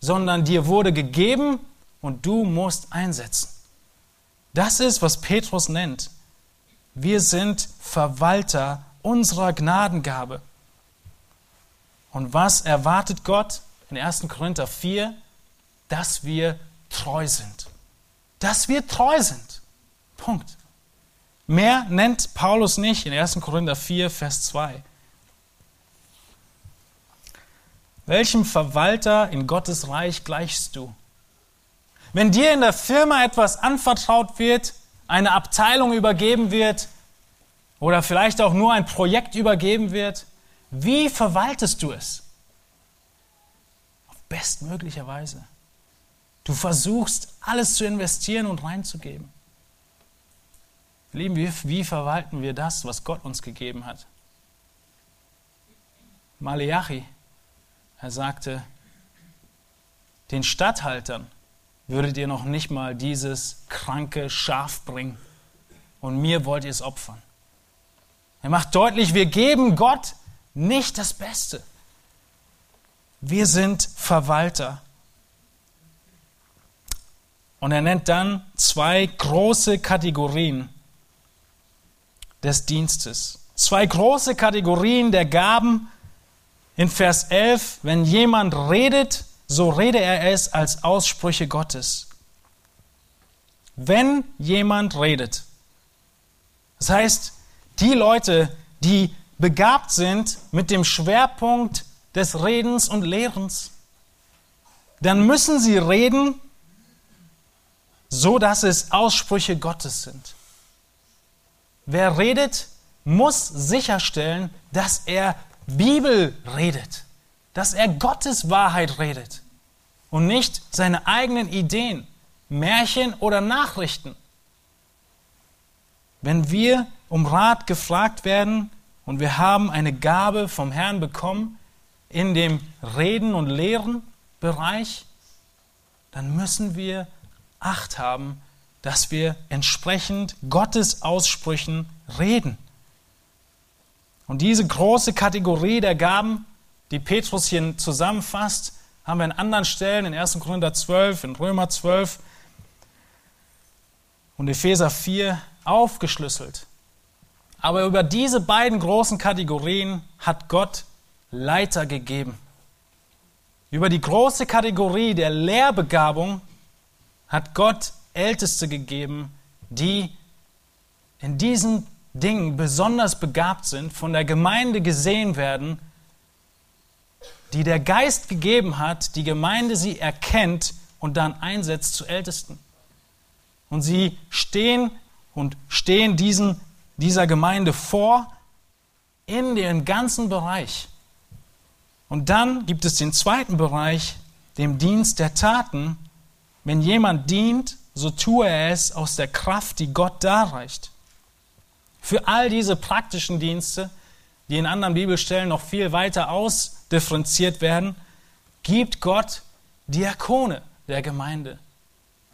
sondern dir wurde gegeben und du musst einsetzen. Das ist, was Petrus nennt. Wir sind Verwalter unserer Gnadengabe. Und was erwartet Gott in 1. Korinther 4? Dass wir treu sind. Dass wir treu sind. Punkt. Mehr nennt Paulus nicht in 1. Korinther 4, Vers 2. Welchem Verwalter in Gottes Reich gleichst du? Wenn dir in der Firma etwas anvertraut wird, eine Abteilung übergeben wird oder vielleicht auch nur ein Projekt übergeben wird, wie verwaltest du es? Auf bestmögliche Weise. Du versuchst alles zu investieren und reinzugeben. Lieben wie verwalten wir das, was Gott uns gegeben hat? Maleachi, er sagte, den Statthaltern würdet ihr noch nicht mal dieses kranke Schaf bringen und mir wollt ihr es opfern. Er macht deutlich, wir geben Gott nicht das Beste. Wir sind Verwalter. Und er nennt dann zwei große Kategorien des Dienstes. Zwei große Kategorien der Gaben, in Vers 11, wenn jemand redet, so rede er es als Aussprüche Gottes. Wenn jemand redet. Das heißt, die Leute, die begabt sind mit dem Schwerpunkt des Redens und Lehrens, dann müssen sie reden, so dass es Aussprüche Gottes sind. Wer redet, muss sicherstellen, dass er Bibel redet, dass er Gottes Wahrheit redet und nicht seine eigenen Ideen, Märchen oder Nachrichten. Wenn wir um Rat gefragt werden und wir haben eine Gabe vom Herrn bekommen in dem Reden und Lehren Bereich, dann müssen wir Acht haben, dass wir entsprechend Gottes Aussprüchen reden. Und diese große Kategorie der Gaben, die Petrus hier zusammenfasst, haben wir an anderen Stellen in 1. Korinther 12, in Römer 12 und Epheser 4 aufgeschlüsselt. Aber über diese beiden großen Kategorien hat Gott Leiter gegeben. Über die große Kategorie der Lehrbegabung hat Gott Älteste gegeben, die in diesen Dingen besonders begabt sind, von der Gemeinde gesehen werden, die der Geist gegeben hat, die Gemeinde sie erkennt und dann einsetzt zu Ältesten. Und sie stehen und stehen diesen, dieser Gemeinde vor in den ganzen Bereich. Und dann gibt es den zweiten Bereich, dem Dienst der Taten. Wenn jemand dient, so tue er es aus der Kraft, die Gott darreicht. Für all diese praktischen Dienste, die in anderen Bibelstellen noch viel weiter ausdifferenziert werden, gibt Gott Diakone der Gemeinde.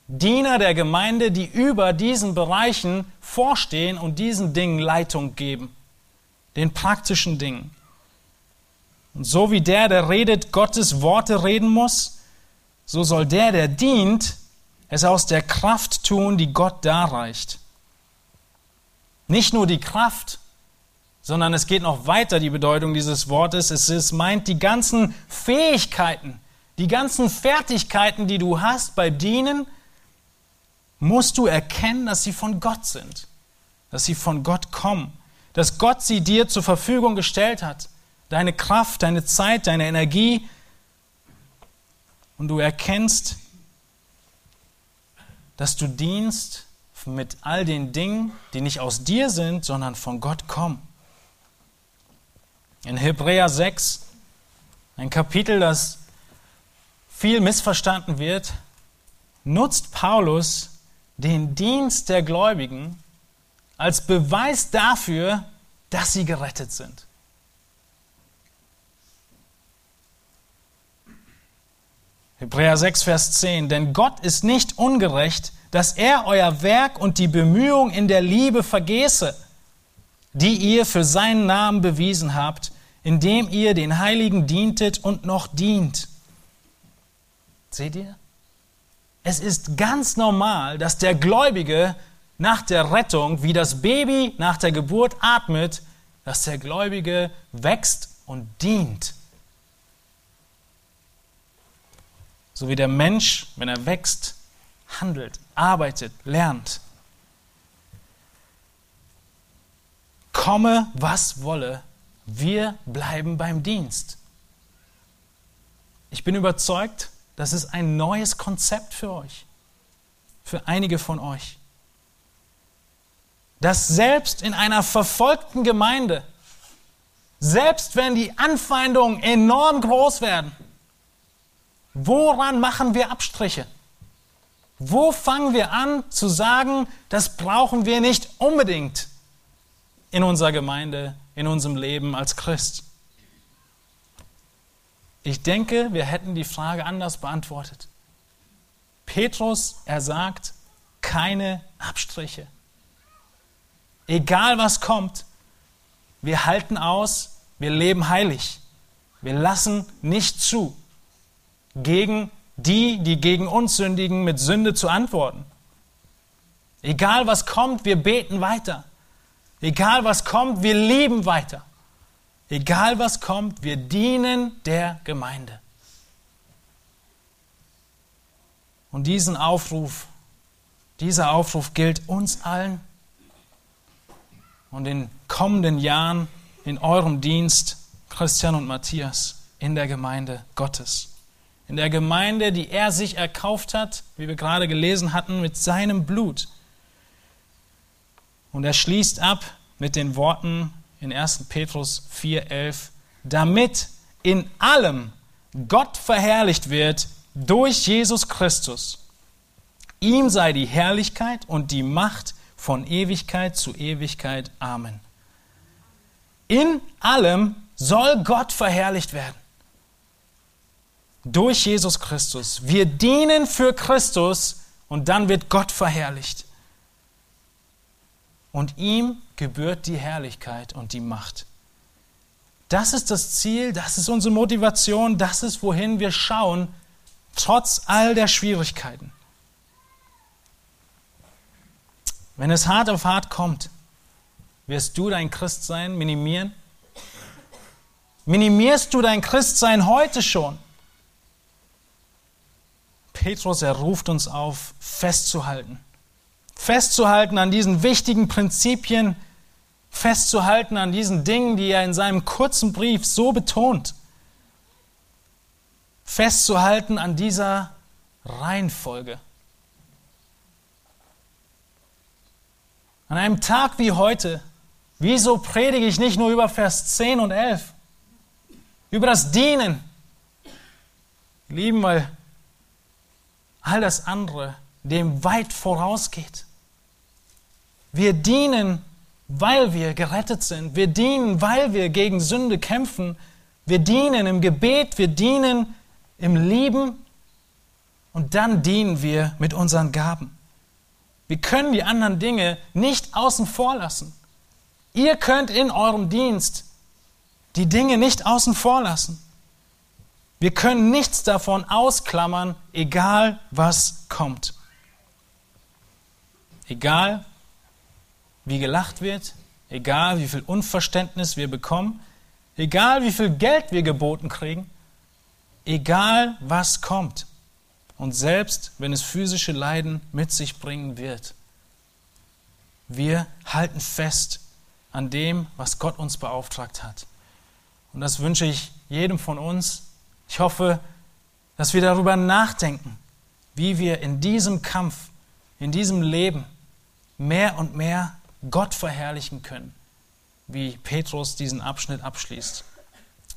Diener der Gemeinde, die über diesen Bereichen vorstehen und diesen Dingen Leitung geben, den praktischen Dingen. Und so wie der, der redet, Gottes Worte reden muss, so soll der, der dient, es aus der Kraft tun, die Gott darreicht. Nicht nur die Kraft, sondern es geht noch weiter, die Bedeutung dieses Wortes. Es ist, meint die ganzen Fähigkeiten, die ganzen Fertigkeiten, die du hast bei Dienen, musst du erkennen, dass sie von Gott sind, dass sie von Gott kommen, dass Gott sie dir zur Verfügung gestellt hat. Deine Kraft, deine Zeit, deine Energie. Und du erkennst, dass du dienst mit all den Dingen, die nicht aus dir sind, sondern von Gott kommen. In Hebräer 6, ein Kapitel, das viel missverstanden wird, nutzt Paulus den Dienst der Gläubigen als Beweis dafür, dass sie gerettet sind. Hebräer 6, Vers 10. Denn Gott ist nicht ungerecht, dass er euer Werk und die Bemühung in der Liebe vergesse, die ihr für seinen Namen bewiesen habt, indem ihr den Heiligen dientet und noch dient. Seht ihr? Es ist ganz normal, dass der Gläubige nach der Rettung, wie das Baby nach der Geburt atmet, dass der Gläubige wächst und dient. So wie der Mensch, wenn er wächst, handelt, arbeitet, lernt. Komme, was wolle, wir bleiben beim Dienst. Ich bin überzeugt, das ist ein neues Konzept für euch, für einige von euch. Dass selbst in einer verfolgten Gemeinde, selbst wenn die Anfeindungen enorm groß werden, woran machen wir Abstriche? Wo fangen wir an zu sagen, das brauchen wir nicht unbedingt in unserer Gemeinde, in unserem Leben als Christ? Ich denke, wir hätten die Frage anders beantwortet. Petrus, er sagt, keine Abstriche. Egal was kommt, wir halten aus, wir leben heilig. Wir lassen nicht zu, gegen die, die gegen uns sündigen, mit Sünde zu antworten. Egal was kommt, wir beten weiter. Egal was kommt, wir lieben weiter. Egal was kommt, wir dienen der Gemeinde. Und diesen Aufruf, dieser Aufruf gilt uns allen und in kommenden Jahren in eurem Dienst, Christian und Matthias, in der Gemeinde Gottes. In der Gemeinde, die er sich erkauft hat, wie wir gerade gelesen hatten, mit seinem Blut. Und er schließt ab mit den Worten in 1. Petrus 4,11, damit in allem Gott verherrlicht wird durch Jesus Christus. Ihm sei die Herrlichkeit und die Macht von Ewigkeit zu Ewigkeit. Amen. In allem soll Gott verherrlicht werden. Durch Jesus Christus. Wir dienen für Christus und dann wird Gott verherrlicht und ihm gebührt die Herrlichkeit und die Macht. Das ist das Ziel, das ist unsere Motivation, das ist, wohin wir schauen, trotz all der Schwierigkeiten. Wenn es hart auf hart kommt, wirst du dein Christsein minimieren? Minimierst du dein Christsein heute schon? Petrus, er ruft uns auf, festzuhalten festzuhalten an diesen wichtigen Prinzipien, festzuhalten an diesen Dingen, die er in seinem kurzen Brief so betont. Festzuhalten an dieser Reihenfolge. An einem Tag wie heute, wieso predige ich nicht nur über Vers 10 und 11? Über das Dienen. Lieben, weil all das andere dem weit vorausgeht. Wir dienen, weil wir gerettet sind. Wir dienen, weil wir gegen Sünde kämpfen. Wir dienen im Gebet, wir dienen im Lieben und dann dienen wir mit unseren Gaben. Wir können die anderen Dinge nicht außen vor lassen. Ihr könnt in eurem Dienst die Dinge nicht außen vor lassen. Wir können nichts davon ausklammern, egal was kommt. Egal wie gelacht wird, egal wie viel Unverständnis wir bekommen, egal wie viel Geld wir geboten kriegen, egal was kommt. Und selbst wenn es physische Leiden mit sich bringen wird, wir halten fest an dem, was Gott uns beauftragt hat. Und das wünsche ich jedem von uns. Ich hoffe, dass wir darüber nachdenken, wie wir in diesem Kampf, in diesem Leben mehr und mehr Gott verherrlichen können, wie Petrus diesen Abschnitt abschließt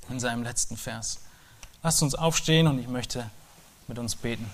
in seinem letzten Vers. Lasst uns aufstehen und ich möchte mit uns beten.